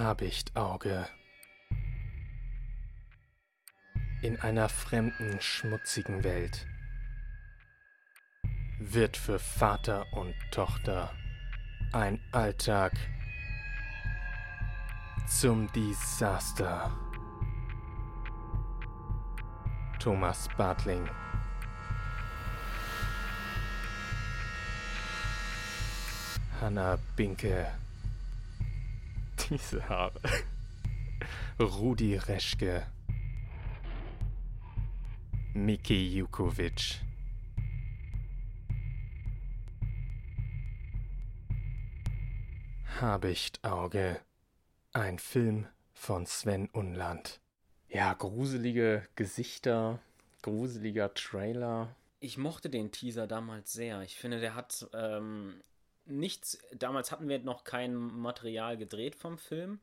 Habichtauge. In einer fremden, schmutzigen Welt wird für Vater und Tochter ein Alltag zum Desaster. Thomas Bartling Hanna Binke diese Haare. Rudi Reschke. Miki Jukovic. Habichtauge. Ein Film von Sven Unland. Ja, gruselige Gesichter, gruseliger Trailer. Ich mochte den Teaser damals sehr. Ich finde, der hat ähm, nichts, damals hatten wir noch kein Material gedreht vom Film,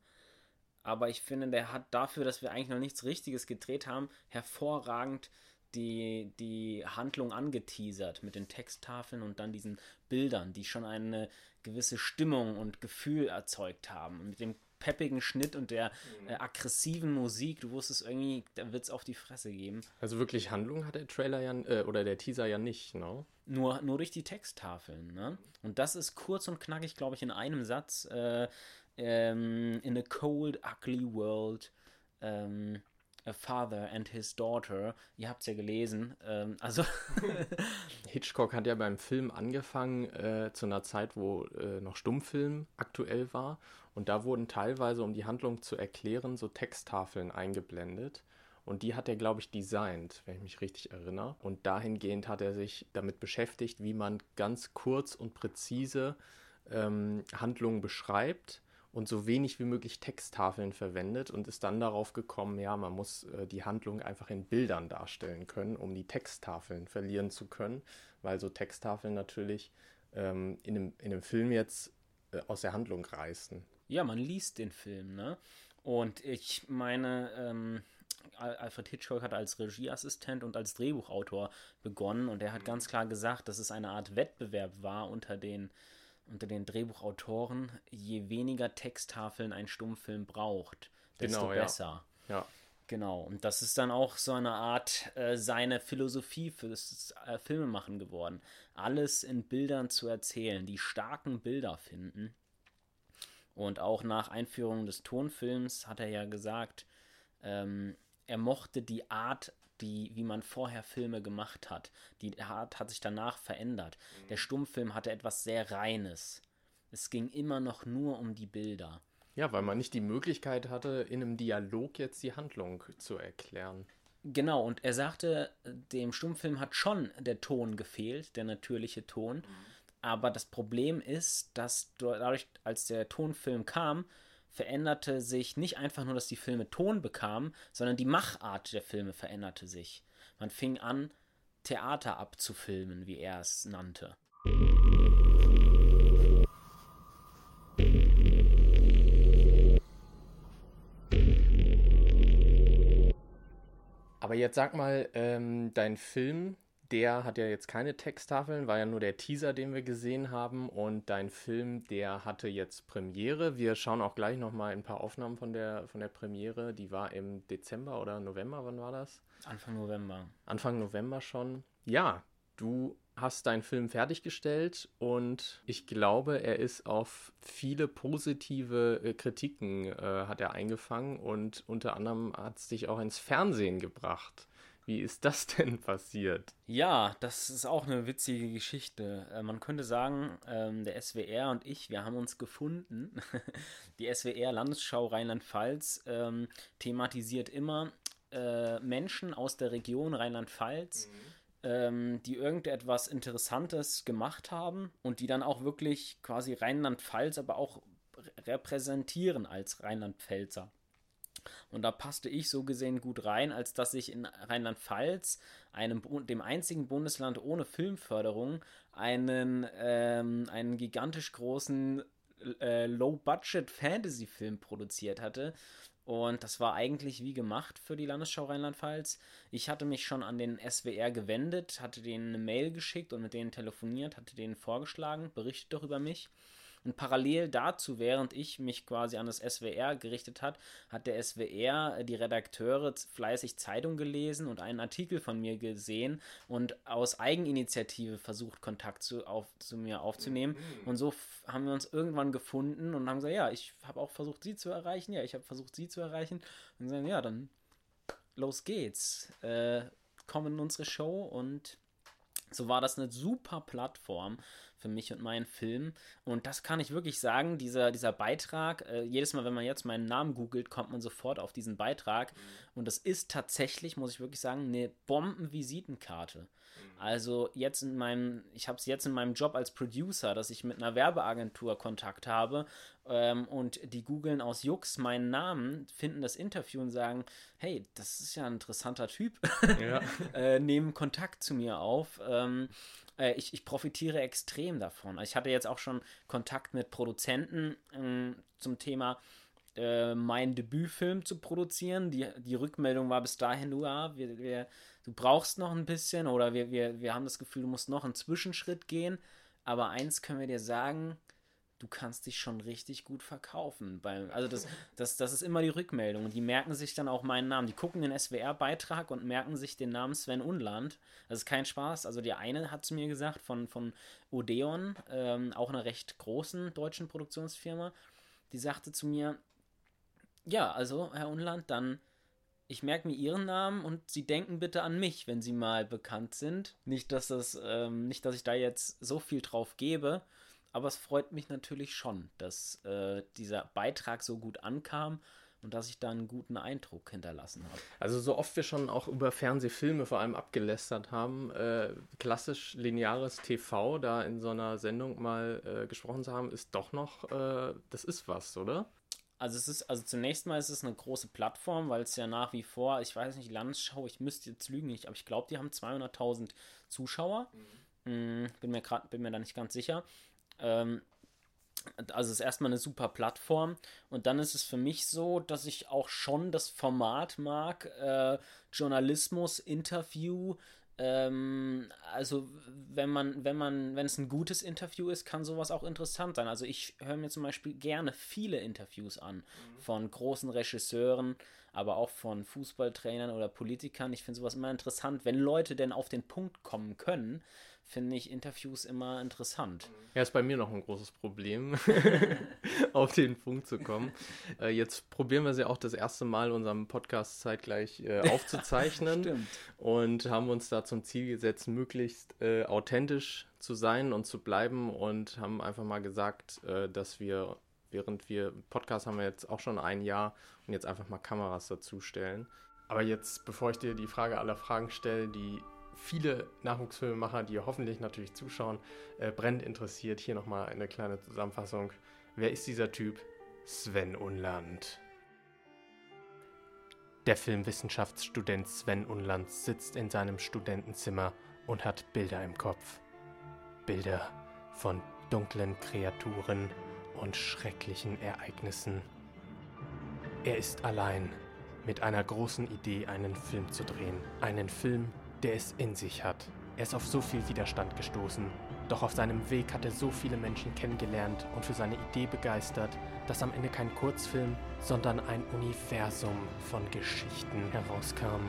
aber ich finde, der hat dafür, dass wir eigentlich noch nichts Richtiges gedreht haben, hervorragend die, die Handlung angeteasert mit den Texttafeln und dann diesen Bildern, die schon eine gewisse Stimmung und Gefühl erzeugt haben. Und mit dem peppigen Schnitt und der mhm. äh, aggressiven Musik, du wusstest irgendwie, da wird es auf die Fresse geben. Also wirklich Handlung hat der Trailer ja, äh, oder der Teaser ja nicht, ne? Nur, nur durch die Texttafeln, ne? Und das ist kurz und knackig, glaube ich, in einem Satz. Äh, ähm, in a cold, ugly world. Ähm, a father and his daughter. Ihr habt es ja gelesen. Ähm, also Hitchcock hat ja beim Film angefangen äh, zu einer Zeit, wo äh, noch Stummfilm aktuell war. Und da wurden teilweise, um die Handlung zu erklären, so Texttafeln eingeblendet. Und die hat er, glaube ich, designt, wenn ich mich richtig erinnere. Und dahingehend hat er sich damit beschäftigt, wie man ganz kurz und präzise ähm, Handlungen beschreibt und so wenig wie möglich Texttafeln verwendet und ist dann darauf gekommen, ja, man muss äh, die Handlung einfach in Bildern darstellen können, um die Texttafeln verlieren zu können, weil so Texttafeln natürlich ähm, in, einem, in einem Film jetzt äh, aus der Handlung reißen. Ja, man liest den Film, ne? Und ich meine, ähm, Alfred Hitchcock hat als Regieassistent und als Drehbuchautor begonnen und er hat ganz klar gesagt, dass es eine Art Wettbewerb war unter den unter den Drehbuchautoren, je weniger Texttafeln ein Stummfilm braucht, desto genau, besser. Ja. ja. Genau, und das ist dann auch so eine Art äh, seine Philosophie fürs äh, Filmemachen geworden. Alles in Bildern zu erzählen, die starken Bilder finden. Und auch nach Einführung des Tonfilms hat er ja gesagt, ähm, er mochte die Art die, wie man vorher Filme gemacht hat. Die Art hat sich danach verändert. Der mhm. Stummfilm hatte etwas sehr Reines. Es ging immer noch nur um die Bilder. Ja, weil man nicht die Möglichkeit hatte, in einem Dialog jetzt die Handlung zu erklären. Genau, und er sagte, dem Stummfilm hat schon der Ton gefehlt, der natürliche Ton. Mhm. Aber das Problem ist, dass dadurch, als der Tonfilm kam, veränderte sich nicht einfach nur, dass die Filme Ton bekamen, sondern die Machart der Filme veränderte sich. Man fing an, Theater abzufilmen, wie er es nannte. Aber jetzt sag mal, ähm, dein Film, der hat ja jetzt keine Texttafeln, war ja nur der Teaser, den wir gesehen haben. Und dein Film, der hatte jetzt Premiere. Wir schauen auch gleich nochmal ein paar Aufnahmen von der, von der Premiere. Die war im Dezember oder November, wann war das? Anfang November. Anfang November schon. Ja, du hast deinen Film fertiggestellt und ich glaube, er ist auf viele positive äh, Kritiken äh, hat er eingefangen und unter anderem hat es dich auch ins Fernsehen gebracht. Wie ist das denn passiert? Ja, das ist auch eine witzige Geschichte. Äh, man könnte sagen, ähm, der SWR und ich, wir haben uns gefunden. Die SWR Landesschau Rheinland-Pfalz ähm, thematisiert immer äh, Menschen aus der Region Rheinland-Pfalz. Mhm. Ähm, die irgendetwas Interessantes gemacht haben und die dann auch wirklich quasi Rheinland-Pfalz, aber auch repräsentieren als Rheinland-Pfälzer. Und da passte ich so gesehen gut rein, als dass ich in Rheinland-Pfalz, dem einzigen Bundesland ohne Filmförderung, einen, ähm, einen gigantisch großen äh, Low-Budget-Fantasy-Film produziert hatte. Und das war eigentlich wie gemacht für die Landesschau Rheinland-Pfalz. Ich hatte mich schon an den SWR gewendet, hatte denen eine Mail geschickt und mit denen telefoniert, hatte denen vorgeschlagen, berichtet doch über mich. Und parallel dazu, während ich mich quasi an das SWR gerichtet hat, hat der SWR, äh, die Redakteure, fleißig Zeitung gelesen und einen Artikel von mir gesehen und aus Eigeninitiative versucht, Kontakt zu, auf, zu mir aufzunehmen. Mhm. Und so haben wir uns irgendwann gefunden und haben gesagt, ja, ich habe auch versucht, sie zu erreichen. Ja, ich habe versucht, sie zu erreichen. Und gesagt, ja, dann los geht's. Äh, komm in unsere Show und so war das eine super Plattform für mich und meinen Film. Und das kann ich wirklich sagen, dieser, dieser Beitrag, äh, jedes Mal, wenn man jetzt meinen Namen googelt, kommt man sofort auf diesen Beitrag. Mhm. Und das ist tatsächlich, muss ich wirklich sagen, eine Bombenvisitenkarte. Mhm. Also jetzt in meinem, ich habe es jetzt in meinem Job als Producer, dass ich mit einer Werbeagentur Kontakt habe ähm, und die googeln aus Jux meinen Namen, finden das Interview und sagen, hey, das ist ja ein interessanter Typ, ja. äh, nehmen Kontakt zu mir auf. Ähm, äh, ich, ich profitiere extrem davon. Ich hatte jetzt auch schon Kontakt mit Produzenten äh, zum Thema äh, meinen Debütfilm zu produzieren. Die, die Rückmeldung war bis dahin, du, ja, wir, wir, du brauchst noch ein bisschen oder wir, wir, wir haben das Gefühl, du musst noch einen Zwischenschritt gehen. Aber eins können wir dir sagen, du kannst dich schon richtig gut verkaufen. Beim, also das, das, das ist immer die Rückmeldung. Und die merken sich dann auch meinen Namen. Die gucken den SWR-Beitrag und merken sich den Namen Sven Unland. Das ist kein Spaß. Also die eine hat zu mir gesagt von, von Odeon, ähm, auch einer recht großen deutschen Produktionsfirma, die sagte zu mir, ja, also Herr Unland, dann ich merke mir Ihren Namen und Sie denken bitte an mich, wenn Sie mal bekannt sind. Nicht, dass das, ähm, nicht, dass ich da jetzt so viel drauf gebe, aber es freut mich natürlich schon, dass äh, dieser Beitrag so gut ankam und dass ich da einen guten Eindruck hinterlassen habe. Also so oft wir schon auch über Fernsehfilme vor allem abgelästert haben, äh, klassisch lineares TV da in so einer Sendung mal äh, gesprochen zu haben, ist doch noch, äh, das ist was, oder? Also es ist, also zunächst mal ist es eine große Plattform, weil es ja nach wie vor, ich weiß nicht, Landesschau, ich müsste jetzt lügen nicht, aber ich glaube, die haben 200.000 Zuschauer. Mhm. Bin mir gerade, bin mir da nicht ganz sicher. Ähm, also es ist erstmal eine super Plattform und dann ist es für mich so, dass ich auch schon das Format mag, äh, Journalismus, Interview. Ähm, also wenn man, wenn man, wenn es ein gutes Interview ist, kann sowas auch interessant sein. Also ich höre mir zum Beispiel gerne viele Interviews an mhm. von großen Regisseuren, aber auch von Fußballtrainern oder Politikern. Ich finde sowas immer interessant, wenn Leute denn auf den Punkt kommen können finde ich Interviews immer interessant. Ja, ist bei mir noch ein großes Problem, auf den Punkt zu kommen. Äh, jetzt probieren wir sie auch das erste Mal unserem Podcast zeitgleich äh, aufzuzeichnen Stimmt. und haben uns da zum Ziel gesetzt, möglichst äh, authentisch zu sein und zu bleiben und haben einfach mal gesagt, äh, dass wir während wir Podcast haben wir jetzt auch schon ein Jahr und jetzt einfach mal Kameras dazustellen. Aber jetzt, bevor ich dir die Frage aller Fragen stelle, die viele Nachwuchsfilmemacher, die hoffentlich natürlich zuschauen, äh, brennend interessiert. Hier nochmal eine kleine Zusammenfassung. Wer ist dieser Typ? Sven Unland. Der Filmwissenschaftsstudent Sven Unland sitzt in seinem Studentenzimmer und hat Bilder im Kopf. Bilder von dunklen Kreaturen und schrecklichen Ereignissen. Er ist allein mit einer großen Idee, einen Film zu drehen. Einen Film, der es in sich hat. Er ist auf so viel Widerstand gestoßen, doch auf seinem Weg hat er so viele Menschen kennengelernt und für seine Idee begeistert, dass am Ende kein Kurzfilm, sondern ein Universum von Geschichten herauskam.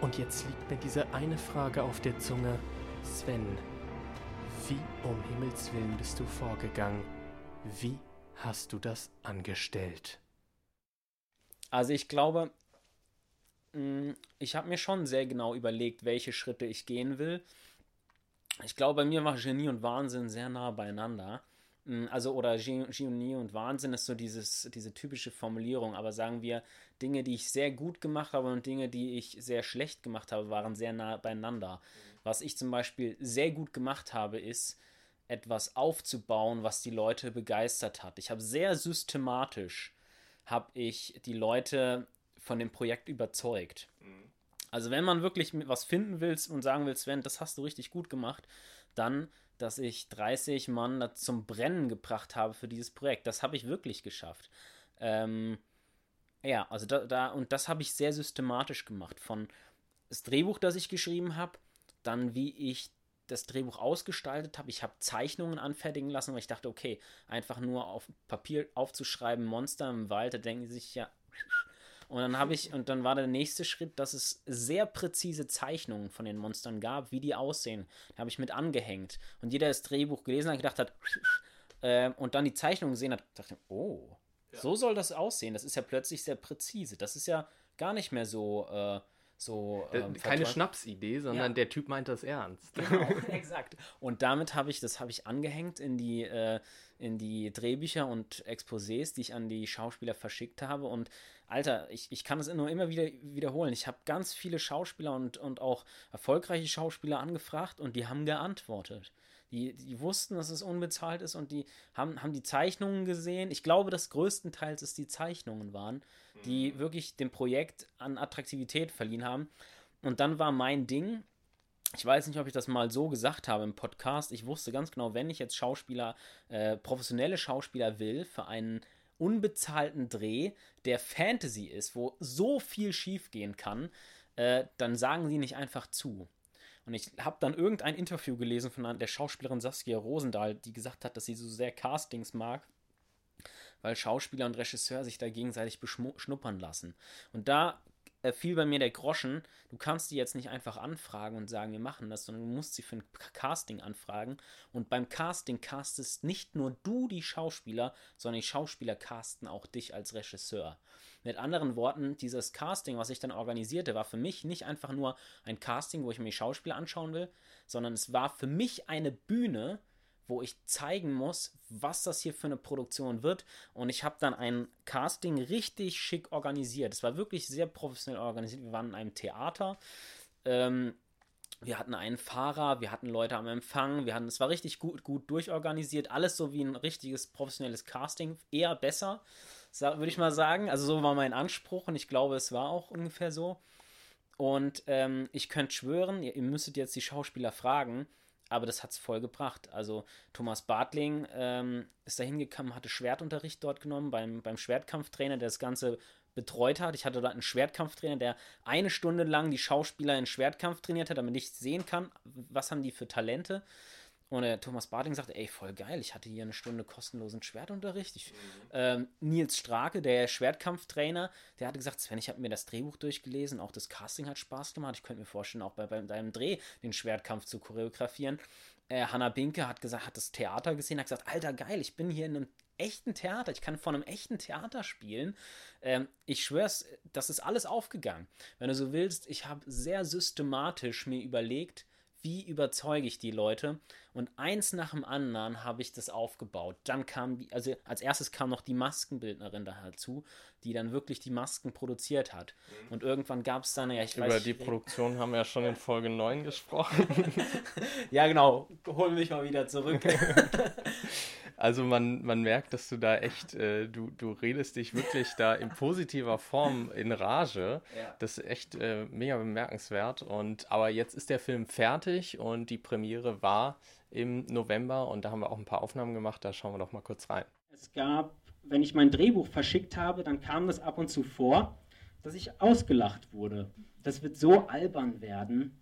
Und jetzt liegt mir diese eine Frage auf der Zunge. Sven, wie um Himmels willen bist du vorgegangen? Wie hast du das angestellt? Also ich glaube, ich habe mir schon sehr genau überlegt, welche Schritte ich gehen will. Ich glaube, bei mir war Genie und Wahnsinn sehr nah beieinander. Mm, also, oder Genie und Wahnsinn ist so dieses, diese typische Formulierung, aber sagen wir, Dinge, die ich sehr gut gemacht habe und Dinge, die ich sehr schlecht gemacht habe, waren sehr nah beieinander. Was ich zum Beispiel sehr gut gemacht habe, ist, etwas aufzubauen, was die Leute begeistert hat. Ich habe sehr systematisch habe ich die Leute von dem Projekt überzeugt. Mhm. Also wenn man wirklich was finden will und sagen will, Sven, das hast du richtig gut gemacht, dann, dass ich 30 Mann zum Brennen gebracht habe für dieses Projekt. Das habe ich wirklich geschafft. Ähm, ja, also da, da und das habe ich sehr systematisch gemacht. Von das Drehbuch, das ich geschrieben habe, dann wie ich das Drehbuch ausgestaltet habe. Ich habe Zeichnungen anfertigen lassen, weil ich dachte, okay, einfach nur auf Papier aufzuschreiben, Monster im Wald, da denken sie sich ja. Und dann habe ich, und dann war der nächste Schritt, dass es sehr präzise Zeichnungen von den Monstern gab, wie die aussehen. Da habe ich mit angehängt. Und jeder, der das Drehbuch gelesen hat, gedacht hat, äh, und dann die Zeichnungen gesehen hat, dachte, oh, ja. so soll das aussehen. Das ist ja plötzlich sehr präzise. Das ist ja gar nicht mehr so. Äh, so, ähm, Keine Schnapsidee, sondern ja. der Typ meint das ernst. Genau, exakt. Und damit habe ich, das habe ich angehängt in die, äh, in die Drehbücher und Exposés, die ich an die Schauspieler verschickt habe. Und Alter, ich, ich kann es nur immer wieder wiederholen. Ich habe ganz viele Schauspieler und, und auch erfolgreiche Schauspieler angefragt und die haben geantwortet. Die, die wussten, dass es unbezahlt ist und die haben, haben die Zeichnungen gesehen. Ich glaube, dass größtenteils es die Zeichnungen waren, die mhm. wirklich dem Projekt an Attraktivität verliehen haben. Und dann war mein Ding, ich weiß nicht, ob ich das mal so gesagt habe im Podcast. Ich wusste ganz genau, wenn ich jetzt Schauspieler, äh, professionelle Schauspieler will für einen unbezahlten Dreh, der Fantasy ist, wo so viel schiefgehen kann, äh, dann sagen sie nicht einfach zu. Und ich habe dann irgendein Interview gelesen von der Schauspielerin Saskia Rosendahl, die gesagt hat, dass sie so sehr Castings mag, weil Schauspieler und Regisseur sich da gegenseitig beschnuppern lassen. Und da äh, fiel bei mir der Groschen, du kannst die jetzt nicht einfach anfragen und sagen, wir machen das, sondern du musst sie für ein Casting anfragen. Und beim Casting castest nicht nur du die Schauspieler, sondern die Schauspieler casten auch dich als Regisseur. Mit anderen Worten, dieses Casting, was ich dann organisierte, war für mich nicht einfach nur ein Casting, wo ich mir Schauspieler anschauen will, sondern es war für mich eine Bühne, wo ich zeigen muss, was das hier für eine Produktion wird. Und ich habe dann ein Casting richtig schick organisiert. Es war wirklich sehr professionell organisiert. Wir waren in einem Theater. Ähm, wir hatten einen Fahrer, wir hatten Leute am Empfang, wir hatten, es war richtig gut, gut durchorganisiert, alles so wie ein richtiges professionelles Casting, eher besser, würde ich mal sagen. Also so war mein Anspruch und ich glaube, es war auch ungefähr so. Und ähm, ich könnte schwören, ihr, ihr müsstet jetzt die Schauspieler fragen, aber das hat es voll gebracht. Also Thomas Bartling ähm, ist da hingekommen, hatte Schwertunterricht dort genommen beim, beim Schwertkampftrainer, der das Ganze betreut hat. Ich hatte da einen Schwertkampftrainer, der eine Stunde lang die Schauspieler in Schwertkampf trainiert hat, damit ich sehen kann, was haben die für Talente. Und der Thomas Barting sagte, ey, voll geil, ich hatte hier eine Stunde kostenlosen Schwertunterricht. Ich, ähm, Nils Strake, der Schwertkampftrainer, der hatte gesagt, Sven, ich habe mir das Drehbuch durchgelesen, auch das Casting hat Spaß gemacht. Ich könnte mir vorstellen, auch bei, bei deinem Dreh den Schwertkampf zu choreografieren. Äh, Hanna Binke hat gesagt, hat das Theater gesehen, hat gesagt, alter geil, ich bin hier in einem echten Theater, ich kann vor einem echten Theater spielen. Ähm, ich schwör's, das ist alles aufgegangen. Wenn du so willst, ich habe sehr systematisch mir überlegt, wie überzeuge ich die Leute? Und eins nach dem anderen habe ich das aufgebaut. Dann kam, die, also als erstes kam noch die Maskenbildnerin dazu, die dann wirklich die Masken produziert hat. Mhm. Und irgendwann gab es dann, ja, ich Über weiß die Produktion haben wir ja schon in Folge 9 gesprochen. ja, genau. Hol mich mal wieder zurück. Also man, man merkt, dass du da echt, äh, du, du redest dich wirklich da in positiver Form in Rage. Ja. Das ist echt äh, mega bemerkenswert. Und aber jetzt ist der Film fertig und die Premiere war im November und da haben wir auch ein paar Aufnahmen gemacht. Da schauen wir doch mal kurz rein. Es gab, wenn ich mein Drehbuch verschickt habe, dann kam das ab und zu vor, dass ich ausgelacht wurde. Das wird so albern werden.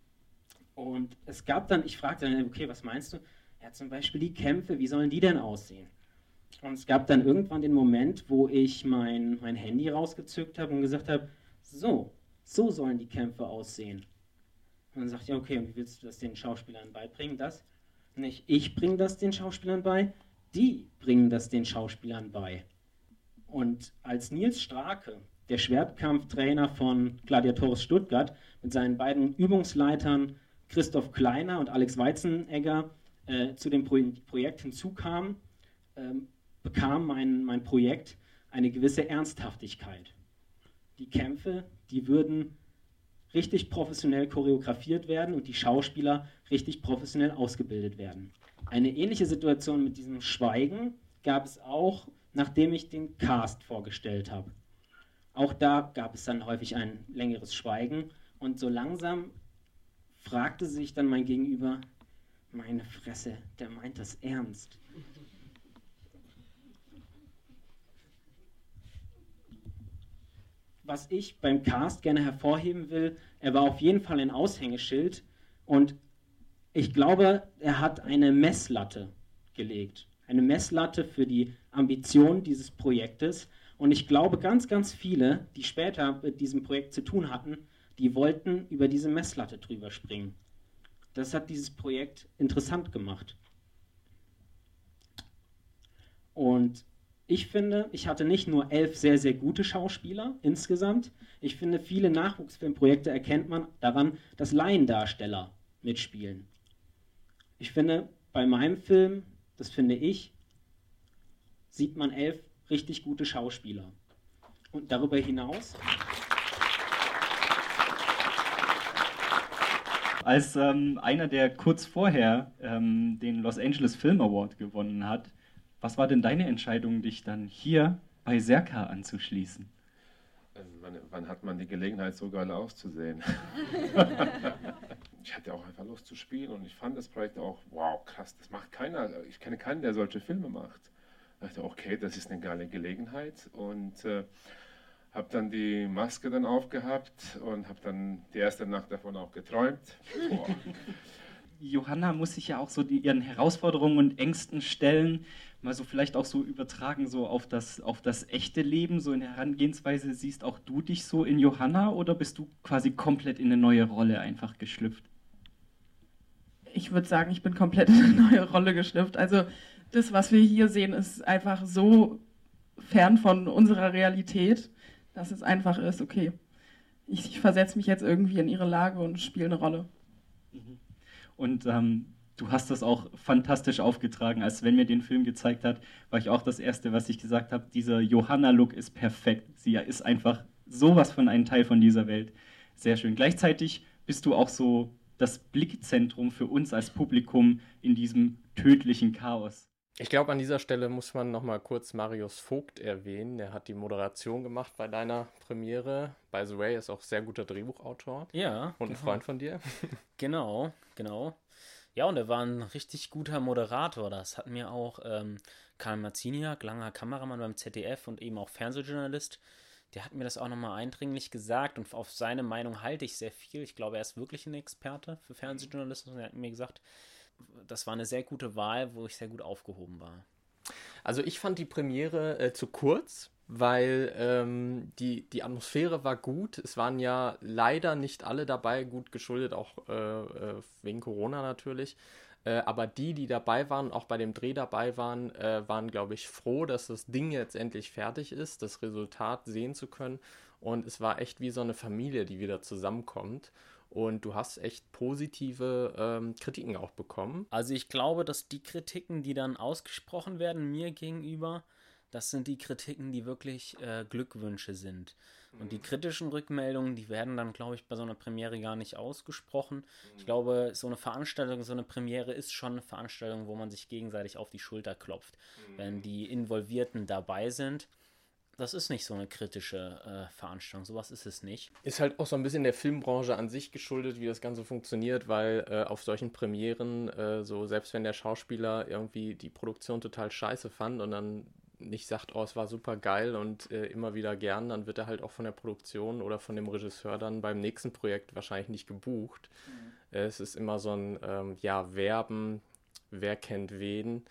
Und es gab dann, ich fragte dann, okay, was meinst du? Ja, zum Beispiel die Kämpfe, wie sollen die denn aussehen? Und es gab dann irgendwann den Moment, wo ich mein, mein Handy rausgezückt habe und gesagt habe, so, so sollen die Kämpfe aussehen. Und dann sagt ja, okay, und wie willst du das den Schauspielern beibringen? Das? Nicht ich bringe das den Schauspielern bei, die bringen das den Schauspielern bei. Und als Nils Strake, der Schwertkampftrainer von Gladiatoris Stuttgart, mit seinen beiden Übungsleitern Christoph Kleiner und Alex Weizenegger äh, zu dem Pro Projekt hinzukam, ähm, bekam mein, mein Projekt eine gewisse Ernsthaftigkeit. Die Kämpfe, die würden richtig professionell choreografiert werden und die Schauspieler richtig professionell ausgebildet werden. Eine ähnliche Situation mit diesem Schweigen gab es auch, nachdem ich den Cast vorgestellt habe. Auch da gab es dann häufig ein längeres Schweigen und so langsam fragte sich dann mein Gegenüber, meine Fresse, der meint das ernst. Was ich beim Cast gerne hervorheben will, er war auf jeden Fall ein Aushängeschild und ich glaube, er hat eine Messlatte gelegt. Eine Messlatte für die Ambition dieses Projektes. Und ich glaube, ganz, ganz viele, die später mit diesem Projekt zu tun hatten, die wollten über diese Messlatte drüber springen. Das hat dieses Projekt interessant gemacht. Und ich finde, ich hatte nicht nur elf sehr, sehr gute Schauspieler insgesamt. Ich finde, viele Nachwuchsfilmprojekte erkennt man daran, dass Laiendarsteller mitspielen. Ich finde, bei meinem Film, das finde ich, sieht man elf richtig gute Schauspieler. Und darüber hinaus. Als ähm, einer, der kurz vorher ähm, den Los Angeles Film Award gewonnen hat, was war denn deine Entscheidung, dich dann hier bei Serka anzuschließen? Ähm, wann, wann, hat man die Gelegenheit, so geil auszusehen? ich hatte auch einfach Lust zu spielen und ich fand das Projekt auch, wow, krass, das macht keiner. Ich kenne keinen, der solche Filme macht. Ich dachte, okay, das ist eine geile Gelegenheit und äh, habe dann die Maske dann aufgehabt und habe dann die erste Nacht davon auch geträumt. Johanna muss sich ja auch so die, ihren Herausforderungen und Ängsten stellen mal so vielleicht auch so übertragen so auf das, auf das echte Leben, so in der Herangehensweise, siehst auch du dich so in Johanna oder bist du quasi komplett in eine neue Rolle einfach geschlüpft? Ich würde sagen, ich bin komplett in eine neue Rolle geschlüpft. Also das, was wir hier sehen, ist einfach so fern von unserer Realität, dass es einfach ist, okay, ich, ich versetze mich jetzt irgendwie in ihre Lage und spiele eine Rolle. Mhm. Und ähm, du hast das auch fantastisch aufgetragen. Als Sven mir den Film gezeigt hat, war ich auch das Erste, was ich gesagt habe. Dieser Johanna-Look ist perfekt. Sie ist einfach sowas von einem Teil von dieser Welt. Sehr schön. Gleichzeitig bist du auch so das Blickzentrum für uns als Publikum in diesem tödlichen Chaos. Ich glaube, an dieser Stelle muss man nochmal kurz Marius Vogt erwähnen. Der hat die Moderation gemacht bei deiner Premiere. By the way, ist auch sehr guter Drehbuchautor. Ja. Und genau. ein Freund von dir. Genau, genau. Ja, und er war ein richtig guter Moderator. Das hat mir auch ähm, Karl Marziniak, langer Kameramann beim ZDF und eben auch Fernsehjournalist, der hat mir das auch nochmal eindringlich gesagt und auf seine Meinung halte ich sehr viel. Ich glaube, er ist wirklich ein Experte für Fernsehjournalismus und er hat mir gesagt, das war eine sehr gute Wahl, wo ich sehr gut aufgehoben war. Also ich fand die Premiere äh, zu kurz weil ähm, die, die Atmosphäre war gut. Es waren ja leider nicht alle dabei, gut geschuldet, auch äh, äh, wegen Corona natürlich. Äh, aber die, die dabei waren, auch bei dem Dreh dabei waren, äh, waren, glaube ich, froh, dass das Ding jetzt endlich fertig ist, das Resultat sehen zu können. Und es war echt wie so eine Familie, die wieder zusammenkommt. Und du hast echt positive ähm, Kritiken auch bekommen. Also ich glaube, dass die Kritiken, die dann ausgesprochen werden mir gegenüber, das sind die Kritiken, die wirklich äh, Glückwünsche sind. Und die mhm. kritischen Rückmeldungen, die werden dann, glaube ich, bei so einer Premiere gar nicht ausgesprochen. Ich mhm. glaube, so eine Veranstaltung, so eine Premiere ist schon eine Veranstaltung, wo man sich gegenseitig auf die Schulter klopft. Wenn mhm. die Involvierten dabei sind, das ist nicht so eine kritische äh, Veranstaltung, sowas ist es nicht. Ist halt auch so ein bisschen der Filmbranche an sich geschuldet, wie das Ganze funktioniert, weil äh, auf solchen Premieren, äh, so selbst wenn der Schauspieler irgendwie die Produktion total scheiße fand und dann nicht sagt, oh, es war super geil und äh, immer wieder gern, dann wird er halt auch von der Produktion oder von dem Regisseur dann beim nächsten Projekt wahrscheinlich nicht gebucht. Mhm. Äh, es ist immer so ein, ähm, ja, Werben, wer kennt wen.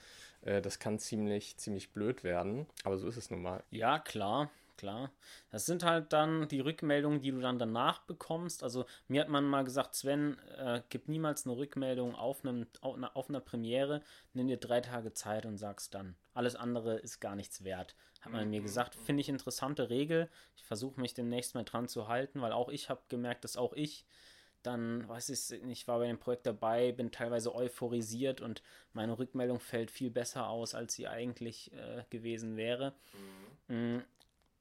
Äh, das kann ziemlich, ziemlich blöd werden, aber so ist es nun mal. Ja, klar klar. Das sind halt dann die Rückmeldungen, die du dann danach bekommst. Also mir hat man mal gesagt, Sven, äh, gib niemals eine Rückmeldung auf, einem, auf einer Premiere, nimm dir drei Tage Zeit und sag's dann. Alles andere ist gar nichts wert. Hat man mir gesagt, finde ich interessante Regel. Ich versuche mich demnächst mal dran zu halten, weil auch ich habe gemerkt, dass auch ich dann, weiß ich nicht, war bei dem Projekt dabei, bin teilweise euphorisiert und meine Rückmeldung fällt viel besser aus, als sie eigentlich äh, gewesen wäre. Mhm. Mm,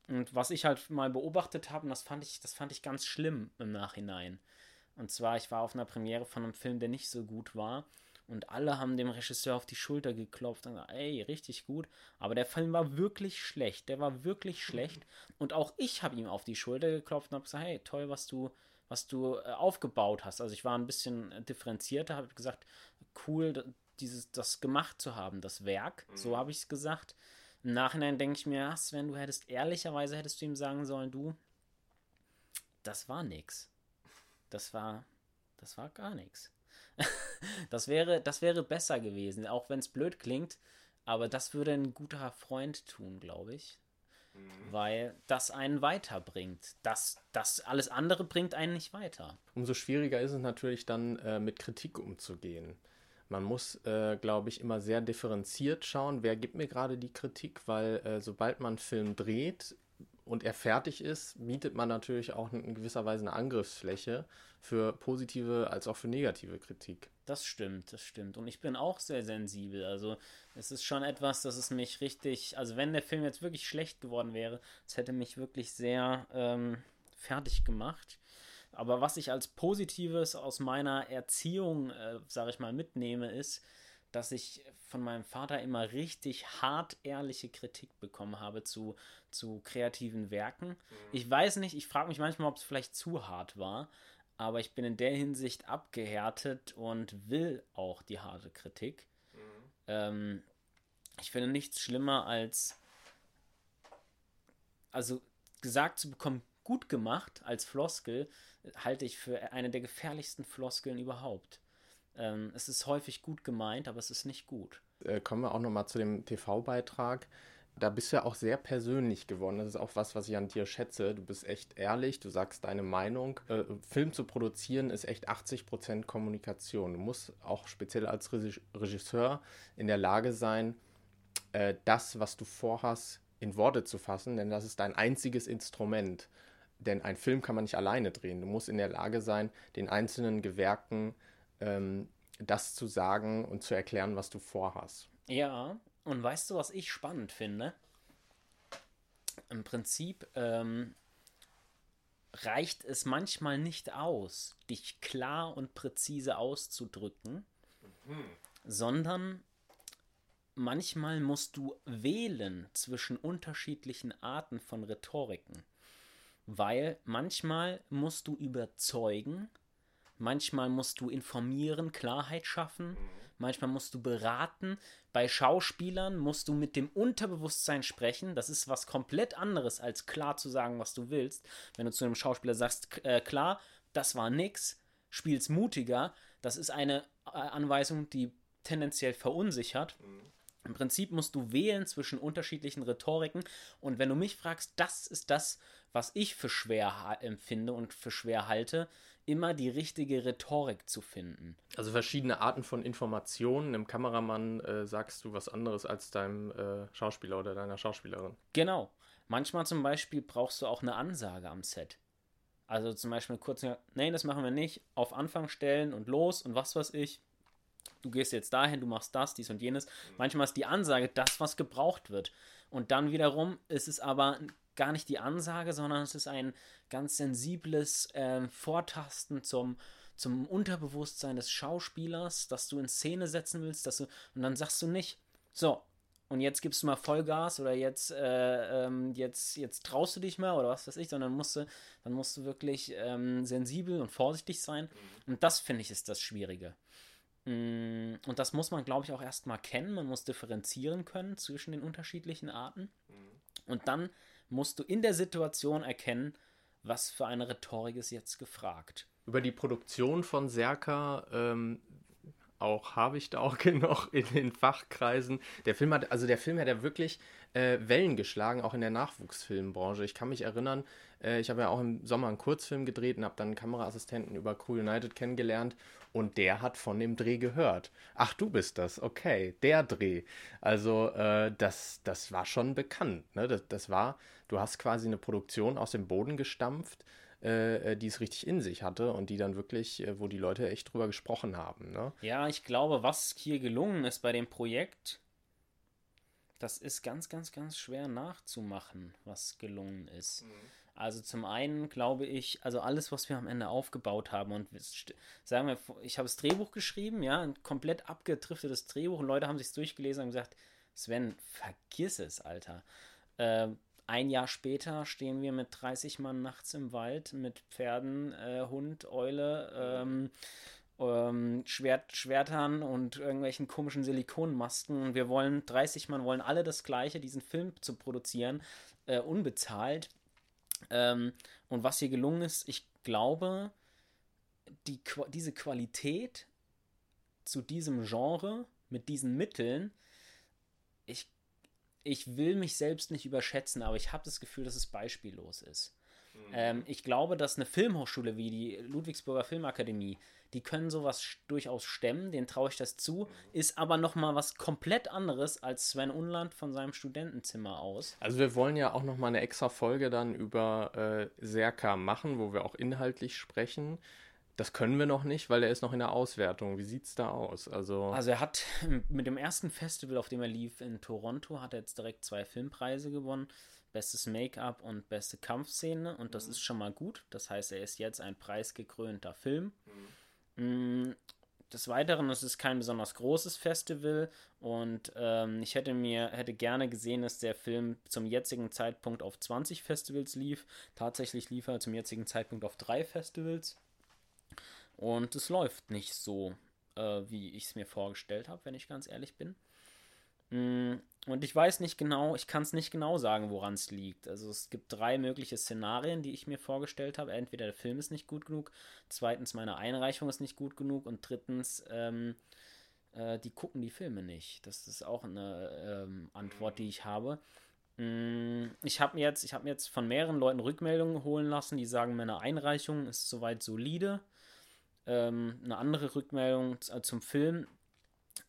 und was ich halt mal beobachtet habe, und das fand ich, das fand ich ganz schlimm im Nachhinein. Und zwar, ich war auf einer Premiere von einem Film, der nicht so gut war. Und alle haben dem Regisseur auf die Schulter geklopft und gesagt, ey, richtig gut. Aber der Film war wirklich schlecht. Der war wirklich schlecht. Und auch ich habe ihm auf die Schulter geklopft und habe gesagt, hey, toll, was du, was du äh, aufgebaut hast. Also ich war ein bisschen differenzierter, habe gesagt, cool, dieses, das gemacht zu haben, das Werk. So mhm. habe ich es gesagt. Im Nachhinein denke ich mir, ja, Sven, du hättest ehrlicherweise hättest du ihm sagen sollen, du, das war nix. Das war, das war gar nichts. Das wäre, das wäre besser gewesen, auch wenn es blöd klingt. Aber das würde ein guter Freund tun, glaube ich. Mhm. Weil das einen weiterbringt. Das, das alles andere bringt einen nicht weiter. Umso schwieriger ist es natürlich dann, äh, mit Kritik umzugehen. Man muss, äh, glaube ich, immer sehr differenziert schauen, wer gibt mir gerade die Kritik, weil äh, sobald man einen Film dreht, und er fertig ist, bietet man natürlich auch in gewisser Weise eine Angriffsfläche für positive als auch für negative Kritik. Das stimmt, das stimmt. Und ich bin auch sehr sensibel. Also es ist schon etwas, das es mich richtig, also wenn der Film jetzt wirklich schlecht geworden wäre, es hätte mich wirklich sehr ähm, fertig gemacht. Aber was ich als Positives aus meiner Erziehung, äh, sage ich mal, mitnehme, ist, dass ich von meinem Vater immer richtig hart ehrliche Kritik bekommen habe zu, zu kreativen Werken. Mhm. Ich weiß nicht, ich frage mich manchmal, ob es vielleicht zu hart war, aber ich bin in der Hinsicht abgehärtet und will auch die harte Kritik. Mhm. Ähm, ich finde nichts schlimmer als also gesagt zu bekommen, gut gemacht als Floskel, halte ich für eine der gefährlichsten Floskeln überhaupt. Ähm, es ist häufig gut gemeint, aber es ist nicht gut. Äh, kommen wir auch nochmal zu dem TV-Beitrag. Da bist du ja auch sehr persönlich geworden. Das ist auch was, was ich an dir schätze. Du bist echt ehrlich, du sagst deine Meinung. Äh, Film zu produzieren ist echt 80% Kommunikation. Du musst auch speziell als Regisseur in der Lage sein, äh, das, was du vorhast, in Worte zu fassen, denn das ist dein einziges Instrument. Denn ein Film kann man nicht alleine drehen. Du musst in der Lage sein, den einzelnen Gewerken ähm, das zu sagen und zu erklären, was du vorhast. Ja, und weißt du, was ich spannend finde? Im Prinzip ähm, reicht es manchmal nicht aus, dich klar und präzise auszudrücken, mhm. sondern manchmal musst du wählen zwischen unterschiedlichen Arten von Rhetoriken. Weil manchmal musst du überzeugen, Manchmal musst du informieren, Klarheit schaffen. Mhm. Manchmal musst du beraten. Bei Schauspielern musst du mit dem Unterbewusstsein sprechen. Das ist was komplett anderes, als klar zu sagen, was du willst. Wenn du zu einem Schauspieler sagst, äh, klar, das war nix, spiel's mutiger. Das ist eine äh, Anweisung, die tendenziell verunsichert. Mhm. Im Prinzip musst du wählen zwischen unterschiedlichen Rhetoriken. Und wenn du mich fragst, das ist das, was ich für schwer empfinde und für schwer halte, immer die richtige Rhetorik zu finden. Also verschiedene Arten von Informationen. Im Kameramann äh, sagst du was anderes als deinem äh, Schauspieler oder deiner Schauspielerin. Genau. Manchmal zum Beispiel brauchst du auch eine Ansage am Set. Also zum Beispiel kurz, nein, das machen wir nicht, auf Anfang stellen und los und was weiß ich du gehst jetzt dahin, du machst das, dies und jenes. Manchmal ist die Ansage das, was gebraucht wird. Und dann wiederum ist es aber gar nicht die Ansage, sondern es ist ein ganz sensibles äh, Vortasten zum, zum Unterbewusstsein des Schauspielers, dass du in Szene setzen willst, dass du, und dann sagst du nicht, so, und jetzt gibst du mal Vollgas oder jetzt, äh, ähm, jetzt, jetzt traust du dich mal oder was weiß ich, sondern musst du, dann musst du wirklich ähm, sensibel und vorsichtig sein. Und das finde ich ist das Schwierige. Mm, und das muss man, glaube ich, auch erstmal kennen. Man muss differenzieren können zwischen den unterschiedlichen Arten. Mhm. Und dann musst du in der Situation erkennen, was für eine Rhetorik ist jetzt gefragt. Über die Produktion von Serka ähm, auch habe ich da auch genug in den Fachkreisen. Der Film hat, also der Film hat ja wirklich äh, Wellen geschlagen, auch in der Nachwuchsfilmbranche. Ich kann mich erinnern, äh, ich habe ja auch im Sommer einen Kurzfilm gedreht und habe dann einen Kameraassistenten über Crew United kennengelernt und der hat von dem Dreh gehört. Ach, du bist das, okay, der Dreh. Also äh, das, das war schon bekannt. Ne? Das, das war, du hast quasi eine Produktion aus dem Boden gestampft äh, äh, die es richtig in sich hatte und die dann wirklich, äh, wo die Leute echt drüber gesprochen haben. Ne? Ja, ich glaube, was hier gelungen ist bei dem Projekt, das ist ganz, ganz, ganz schwer nachzumachen, was gelungen ist. Mhm. Also zum einen glaube ich, also alles, was wir am Ende aufgebaut haben und sagen wir, ich habe das Drehbuch geschrieben, ja, ein komplett abgedriftetes Drehbuch und Leute haben sich durchgelesen und gesagt, Sven, vergiss es, Alter. Äh, ein Jahr später stehen wir mit 30 Mann nachts im Wald mit Pferden, äh, Hund, Eule, ähm, ähm, Schwert, Schwertern und irgendwelchen komischen Silikonmasken. Wir wollen 30 Mann wollen alle das Gleiche, diesen Film zu produzieren, äh, unbezahlt. Ähm, und was hier gelungen ist, ich glaube, die, diese Qualität zu diesem Genre mit diesen Mitteln, ich, ich will mich selbst nicht überschätzen, aber ich habe das Gefühl, dass es beispiellos ist. Mhm. Ähm, ich glaube, dass eine Filmhochschule wie die Ludwigsburger Filmakademie, die können sowas durchaus stemmen, denen traue ich das zu, ist aber nochmal was komplett anderes als Sven Unland von seinem Studentenzimmer aus. Also wir wollen ja auch nochmal eine extra Folge dann über äh, Serka machen, wo wir auch inhaltlich sprechen. Das können wir noch nicht, weil er ist noch in der Auswertung. Wie sieht es da aus? Also, also er hat mit dem ersten Festival, auf dem er lief in Toronto, hat er jetzt direkt zwei Filmpreise gewonnen. Bestes Make-up und beste Kampfszene. Und das mhm. ist schon mal gut. Das heißt, er ist jetzt ein preisgekrönter Film. Mhm. Des Weiteren, es ist kein besonders großes Festival und ähm, ich hätte mir hätte gerne gesehen, dass der Film zum jetzigen Zeitpunkt auf 20 Festivals lief. Tatsächlich lief er zum jetzigen Zeitpunkt auf drei Festivals. Und es läuft nicht so, äh, wie ich es mir vorgestellt habe, wenn ich ganz ehrlich bin. Mm, und ich weiß nicht genau, ich kann es nicht genau sagen, woran es liegt. Also es gibt drei mögliche Szenarien, die ich mir vorgestellt habe. Entweder der Film ist nicht gut genug, zweitens meine Einreichung ist nicht gut genug und drittens ähm, äh, die gucken die Filme nicht. Das ist auch eine ähm, Antwort, die ich habe. Mm, ich habe mir, jetzt, mir jetzt von mehreren Leuten Rückmeldungen holen lassen, die sagen, meine Einreichung ist soweit solide. Ähm, eine andere Rückmeldung äh, zum Film,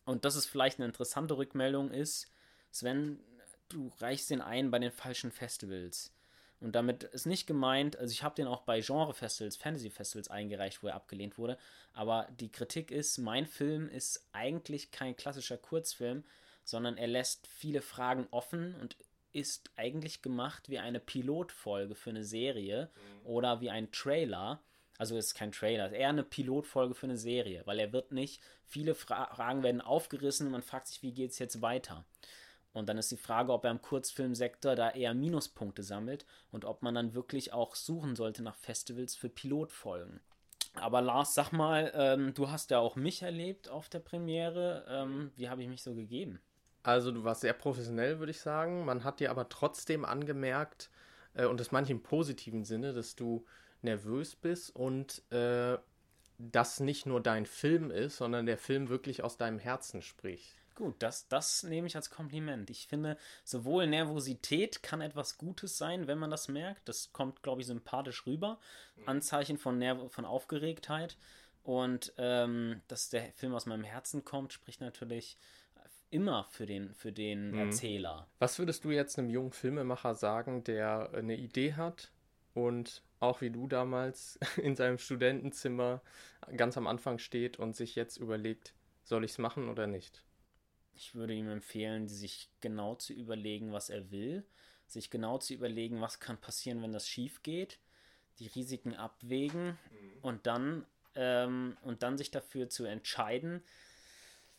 und das ist vielleicht eine interessante Rückmeldung, ist, Sven, du reichst den ein bei den falschen Festivals. Und damit ist nicht gemeint, also ich habe den auch bei Genre-Festivals, Fantasy-Festivals eingereicht, wo er abgelehnt wurde. Aber die Kritik ist, mein Film ist eigentlich kein klassischer Kurzfilm, sondern er lässt viele Fragen offen und ist eigentlich gemacht wie eine Pilotfolge für eine Serie mhm. oder wie ein Trailer. Also es ist kein Trailer, eher eine Pilotfolge für eine Serie, weil er wird nicht, viele Fra Fragen werden aufgerissen und man fragt sich, wie geht es jetzt weiter. Und dann ist die Frage, ob er im Kurzfilmsektor da eher Minuspunkte sammelt und ob man dann wirklich auch suchen sollte nach Festivals für Pilotfolgen. Aber Lars, sag mal, ähm, du hast ja auch mich erlebt auf der Premiere. Ähm, wie habe ich mich so gegeben? Also du warst sehr professionell, würde ich sagen. Man hat dir aber trotzdem angemerkt, äh, und das manche im positiven Sinne, dass du nervös bist und äh, das nicht nur dein Film ist, sondern der Film wirklich aus deinem Herzen spricht. Gut, das, das nehme ich als Kompliment. Ich finde, sowohl Nervosität kann etwas Gutes sein, wenn man das merkt. Das kommt, glaube ich, sympathisch rüber. Mhm. Anzeichen von, Nerv von Aufgeregtheit. Und ähm, dass der Film aus meinem Herzen kommt, spricht natürlich immer für den, für den mhm. Erzähler. Was würdest du jetzt einem jungen Filmemacher sagen, der eine Idee hat und auch wie du damals in seinem Studentenzimmer ganz am Anfang steht und sich jetzt überlegt, soll ich es machen oder nicht? Ich würde ihm empfehlen, sich genau zu überlegen, was er will, sich genau zu überlegen, was kann passieren, wenn das schief geht, die Risiken abwägen mhm. und dann ähm, und dann sich dafür zu entscheiden,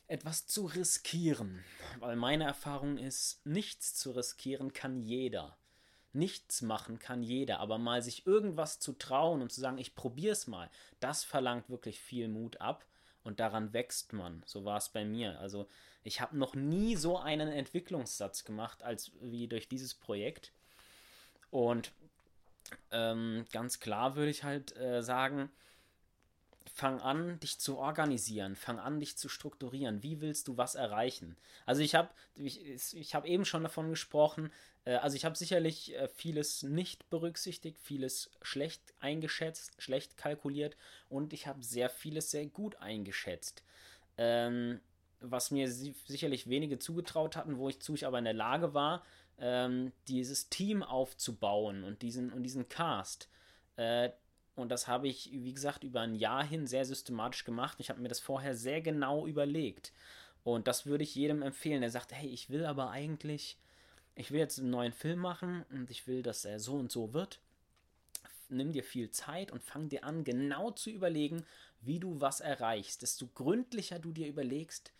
etwas zu riskieren. Weil meine Erfahrung ist, nichts zu riskieren kann jeder nichts machen kann jeder, aber mal sich irgendwas zu trauen und zu sagen, ich probiere es mal, das verlangt wirklich viel Mut ab und daran wächst man. So war es bei mir. Also ich habe noch nie so einen Entwicklungssatz gemacht, als wie durch dieses Projekt. Und ähm, ganz klar würde ich halt äh, sagen, fang an, dich zu organisieren, fang an, dich zu strukturieren. Wie willst du was erreichen? Also ich habe ich, ich hab eben schon davon gesprochen, äh, also ich habe sicherlich äh, vieles nicht berücksichtigt, vieles schlecht eingeschätzt, schlecht kalkuliert und ich habe sehr vieles sehr gut eingeschätzt. Ähm, was mir sicherlich wenige zugetraut hatten, wo ich zu ich aber in der Lage war, ähm, dieses Team aufzubauen und diesen, und diesen Cast. Äh, und das habe ich, wie gesagt, über ein Jahr hin sehr systematisch gemacht. Ich habe mir das vorher sehr genau überlegt. Und das würde ich jedem empfehlen, der sagt, hey, ich will aber eigentlich, ich will jetzt einen neuen Film machen und ich will, dass er so und so wird. Nimm dir viel Zeit und fang dir an, genau zu überlegen, wie du was erreichst. Desto gründlicher du dir überlegst,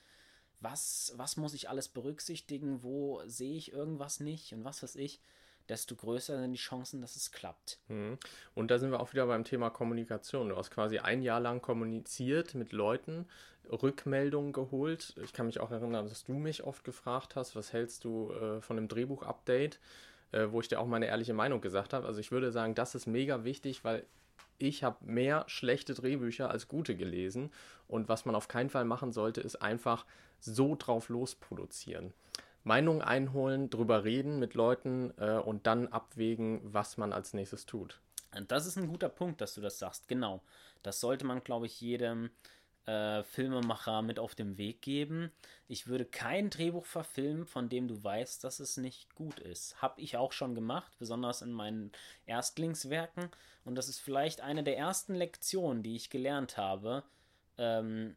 was, was muss ich alles berücksichtigen, wo sehe ich irgendwas nicht und was weiß ich, desto größer sind die Chancen, dass es klappt. Mhm. Und da sind wir auch wieder beim Thema Kommunikation. Du hast quasi ein Jahr lang kommuniziert mit Leuten, Rückmeldungen geholt. Ich kann mich auch erinnern, dass du mich oft gefragt hast, was hältst du äh, von einem Drehbuch-Update, äh, wo ich dir auch meine ehrliche Meinung gesagt habe. Also ich würde sagen, das ist mega wichtig, weil ich habe mehr schlechte Drehbücher als gute gelesen. Und was man auf keinen Fall machen sollte, ist einfach so drauf losproduzieren. Meinung einholen, drüber reden mit Leuten äh, und dann abwägen, was man als nächstes tut. Das ist ein guter Punkt, dass du das sagst. Genau. Das sollte man, glaube ich, jedem äh, Filmemacher mit auf den Weg geben. Ich würde kein Drehbuch verfilmen, von dem du weißt, dass es nicht gut ist. Hab ich auch schon gemacht, besonders in meinen Erstlingswerken. Und das ist vielleicht eine der ersten Lektionen, die ich gelernt habe. Ähm,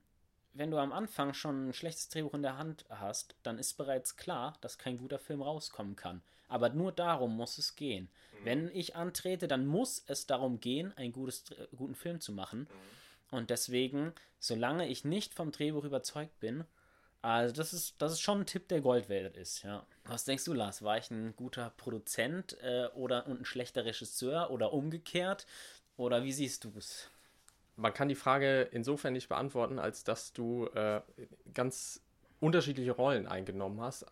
wenn du am Anfang schon ein schlechtes Drehbuch in der Hand hast, dann ist bereits klar, dass kein guter Film rauskommen kann. Aber nur darum muss es gehen. Mhm. Wenn ich antrete, dann muss es darum gehen, einen gutes, guten Film zu machen. Mhm. Und deswegen, solange ich nicht vom Drehbuch überzeugt bin, also das ist, das ist schon ein Tipp, der Gold wert ist, ja. Was denkst du, Lars? War ich ein guter Produzent äh, oder und ein schlechter Regisseur oder umgekehrt? Oder wie siehst du es? Man kann die Frage insofern nicht beantworten, als dass du äh, ganz unterschiedliche Rollen eingenommen hast.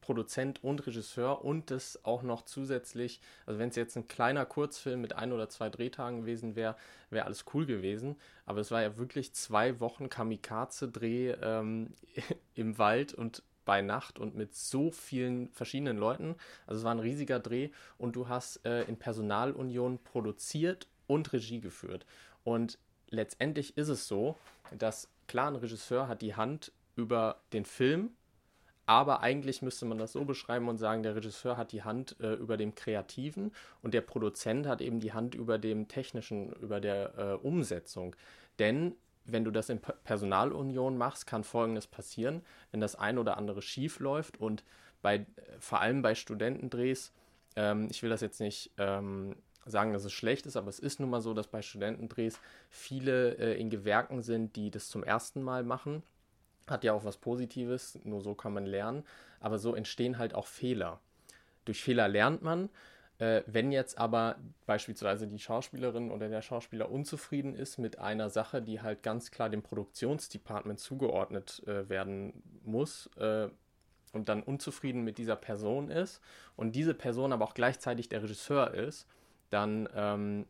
Produzent und Regisseur und das auch noch zusätzlich, also wenn es jetzt ein kleiner Kurzfilm mit ein oder zwei Drehtagen gewesen wäre, wäre alles cool gewesen. Aber es war ja wirklich zwei Wochen Kamikaze-Dreh ähm, im Wald und bei Nacht und mit so vielen verschiedenen Leuten. Also es war ein riesiger Dreh und du hast äh, in Personalunion produziert und Regie geführt. Und letztendlich ist es so, dass klar ein Regisseur hat die Hand über den Film aber eigentlich müsste man das so beschreiben und sagen, der Regisseur hat die Hand äh, über dem Kreativen und der Produzent hat eben die Hand über dem Technischen, über der äh, Umsetzung. Denn wenn du das in Personalunion machst, kann Folgendes passieren, wenn das ein oder andere schief läuft und bei, vor allem bei Studentendrehs, ähm, ich will das jetzt nicht ähm, sagen, dass es schlecht ist, aber es ist nun mal so, dass bei Studentendrehs viele äh, in Gewerken sind, die das zum ersten Mal machen hat ja auch was Positives, nur so kann man lernen, aber so entstehen halt auch Fehler. Durch Fehler lernt man. Äh, wenn jetzt aber beispielsweise die Schauspielerin oder der Schauspieler unzufrieden ist mit einer Sache, die halt ganz klar dem Produktionsdepartement zugeordnet äh, werden muss, äh, und dann unzufrieden mit dieser Person ist und diese Person aber auch gleichzeitig der Regisseur ist, dann ähm,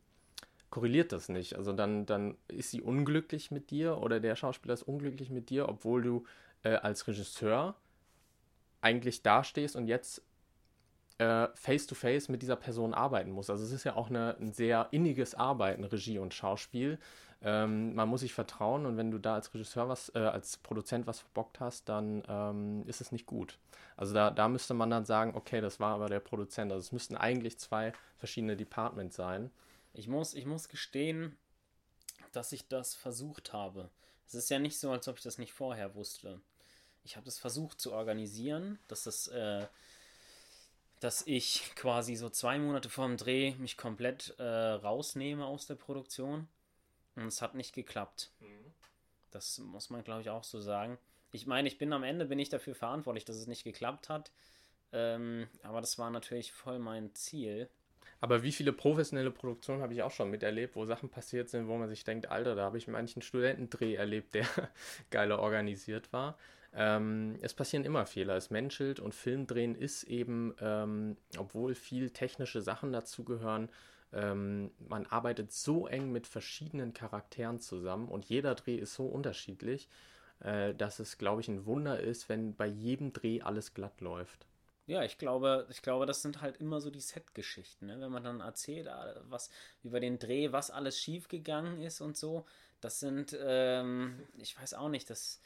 korreliert das nicht. Also dann, dann ist sie unglücklich mit dir oder der Schauspieler ist unglücklich mit dir, obwohl du äh, als Regisseur eigentlich dastehst und jetzt äh, face to face mit dieser Person arbeiten musst. Also es ist ja auch eine, ein sehr inniges Arbeiten, Regie und Schauspiel. Ähm, man muss sich vertrauen und wenn du da als Regisseur was, äh, als Produzent was verbockt hast, dann ähm, ist es nicht gut. Also da, da müsste man dann sagen, okay, das war aber der Produzent. Also es müssten eigentlich zwei verschiedene Departments sein. Ich muss, ich muss gestehen, dass ich das versucht habe. Es ist ja nicht so, als ob ich das nicht vorher wusste. Ich habe das versucht zu organisieren, dass das, äh, dass ich quasi so zwei Monate vor dem Dreh mich komplett äh, rausnehme aus der Produktion. Und es hat nicht geklappt. Mhm. Das muss man, glaube ich, auch so sagen. Ich meine, ich bin am Ende bin ich dafür verantwortlich, dass es nicht geklappt hat. Ähm, aber das war natürlich voll mein Ziel. Aber wie viele professionelle Produktionen habe ich auch schon miterlebt, wo Sachen passiert sind, wo man sich denkt, Alter, da habe ich manchen Studentendreh erlebt, der geiler organisiert war. Ähm, es passieren immer Fehler. Es menschelt und Filmdrehen ist eben, ähm, obwohl viel technische Sachen dazugehören, ähm, man arbeitet so eng mit verschiedenen Charakteren zusammen und jeder Dreh ist so unterschiedlich, äh, dass es, glaube ich, ein Wunder ist, wenn bei jedem Dreh alles glatt läuft. Ja, ich glaube, ich glaube, das sind halt immer so die Set-Geschichten, ne? wenn man dann erzählt, ah, was über den Dreh, was alles schiefgegangen ist und so. Das sind, ähm, ich weiß auch nicht, das.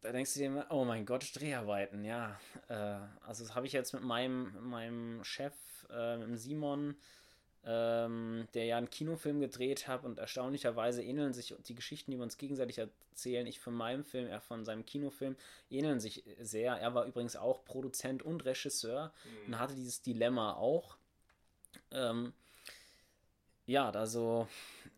Da denkst du dir immer, oh mein Gott, Dreharbeiten, ja. Äh, also das habe ich jetzt mit meinem, meinem Chef, äh, mit Simon, ähm, der ja einen Kinofilm gedreht hat und erstaunlicherweise ähneln sich die Geschichten, die wir uns gegenseitig erzählen, ich von meinem Film, er von seinem Kinofilm, ähneln sich sehr. Er war übrigens auch Produzent und Regisseur mhm. und hatte dieses Dilemma auch. Ähm, ja, also,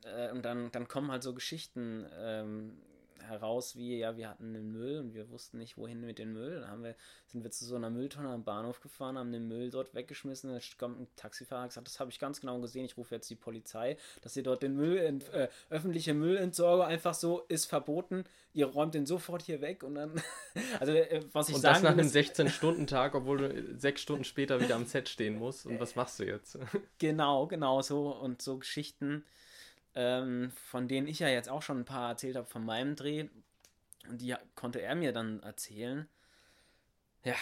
äh, und dann, dann kommen halt so Geschichten, ähm, heraus, wie, ja, wir hatten den Müll und wir wussten nicht, wohin mit dem Müll. Dann haben wir, sind wir zu so einer Mülltonne am Bahnhof gefahren, haben den Müll dort weggeschmissen. Dann kommt ein Taxifahrer und gesagt, das habe ich ganz genau gesehen, ich rufe jetzt die Polizei, dass ihr dort den Müll, äh, öffentliche Müllentsorgung einfach so ist verboten. Ihr räumt den sofort hier weg und dann, also äh, was ich und sagen das nach einem 16-Stunden-Tag, obwohl du sechs Stunden später wieder am Set stehen musst. Und was machst du jetzt? Genau, genau so. Und so Geschichten ähm, von denen ich ja jetzt auch schon ein paar erzählt habe von meinem Dreh. Und die konnte er mir dann erzählen. Ja.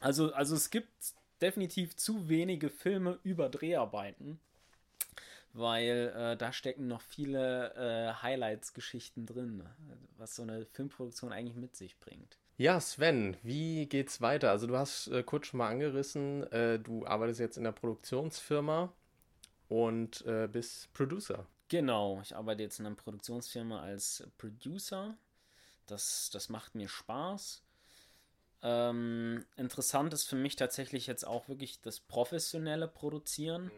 Also, also es gibt definitiv zu wenige Filme über Dreharbeiten, weil äh, da stecken noch viele äh, Highlights-Geschichten drin, was so eine Filmproduktion eigentlich mit sich bringt. Ja, Sven, wie geht's weiter? Also du hast äh, kurz schon mal angerissen, äh, du arbeitest jetzt in der Produktionsfirma und äh, bist Producer. Genau, ich arbeite jetzt in einer Produktionsfirma als Producer. Das, das macht mir Spaß. Ähm, interessant ist für mich tatsächlich jetzt auch wirklich das professionelle Produzieren. Mhm.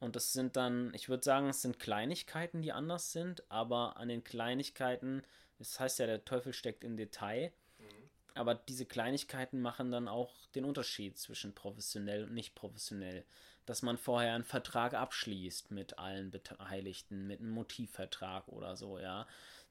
Und das sind dann, ich würde sagen, es sind Kleinigkeiten, die anders sind, aber an den Kleinigkeiten, das heißt ja, der Teufel steckt im Detail. Aber diese Kleinigkeiten machen dann auch den Unterschied zwischen professionell und nicht professionell dass man vorher einen Vertrag abschließt mit allen Beteiligten, mit einem Motivvertrag oder so, ja.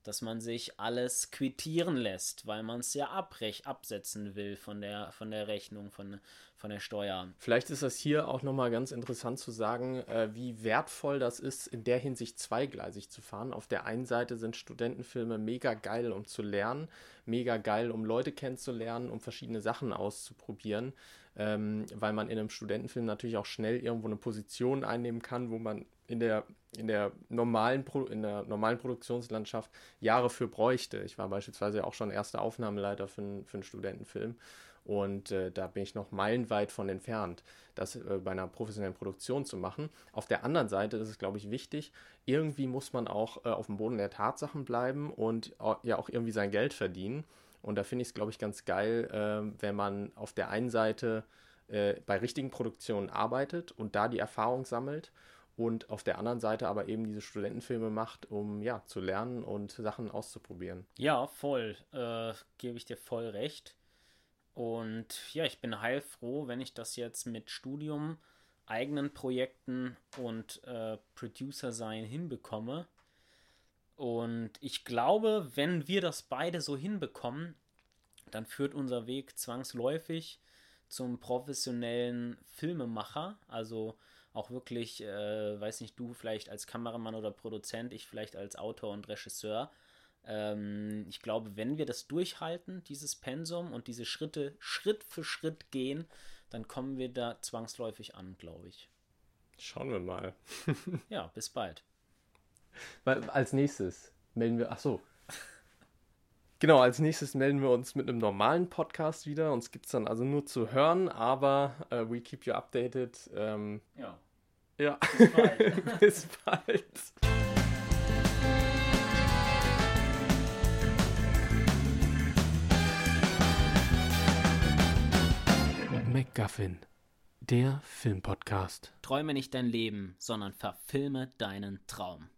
Dass man sich alles quittieren lässt, weil man es ja abrech absetzen will von der, von der Rechnung, von, von der Steuer. Vielleicht ist das hier auch nochmal ganz interessant zu sagen, äh, wie wertvoll das ist, in der Hinsicht zweigleisig zu fahren. Auf der einen Seite sind Studentenfilme mega geil, um zu lernen, mega geil, um Leute kennenzulernen, um verschiedene Sachen auszuprobieren ähm, weil man in einem Studentenfilm natürlich auch schnell irgendwo eine Position einnehmen kann, wo man in der, in der, normalen, Pro in der normalen Produktionslandschaft Jahre für bräuchte. Ich war beispielsweise auch schon erster Aufnahmeleiter für, für einen Studentenfilm und äh, da bin ich noch meilenweit von entfernt, das äh, bei einer professionellen Produktion zu machen. Auf der anderen Seite ist es, glaube ich, wichtig, irgendwie muss man auch äh, auf dem Boden der Tatsachen bleiben und ja auch irgendwie sein Geld verdienen. Und da finde ich es, glaube ich, ganz geil, äh, wenn man auf der einen Seite äh, bei richtigen Produktionen arbeitet und da die Erfahrung sammelt und auf der anderen Seite aber eben diese Studentenfilme macht, um ja zu lernen und Sachen auszuprobieren. Ja, voll. Äh, Gebe ich dir voll recht. Und ja, ich bin heilfroh, wenn ich das jetzt mit Studium, eigenen Projekten und äh, Producer sein hinbekomme. Und ich glaube, wenn wir das beide so hinbekommen, dann führt unser Weg zwangsläufig zum professionellen Filmemacher. Also auch wirklich, äh, weiß nicht, du vielleicht als Kameramann oder Produzent, ich vielleicht als Autor und Regisseur. Ähm, ich glaube, wenn wir das durchhalten, dieses Pensum und diese Schritte Schritt für Schritt gehen, dann kommen wir da zwangsläufig an, glaube ich. Schauen wir mal. ja, bis bald. Weil als nächstes melden wir, ach so. Genau, als nächstes melden wir uns mit einem normalen Podcast wieder. Uns gibt es dann also nur zu hören, aber uh, we keep you updated. Ähm, ja. Ja. Bis bald. Bis bald. MacGuffin, der Filmpodcast. Träume nicht dein Leben, sondern verfilme deinen Traum.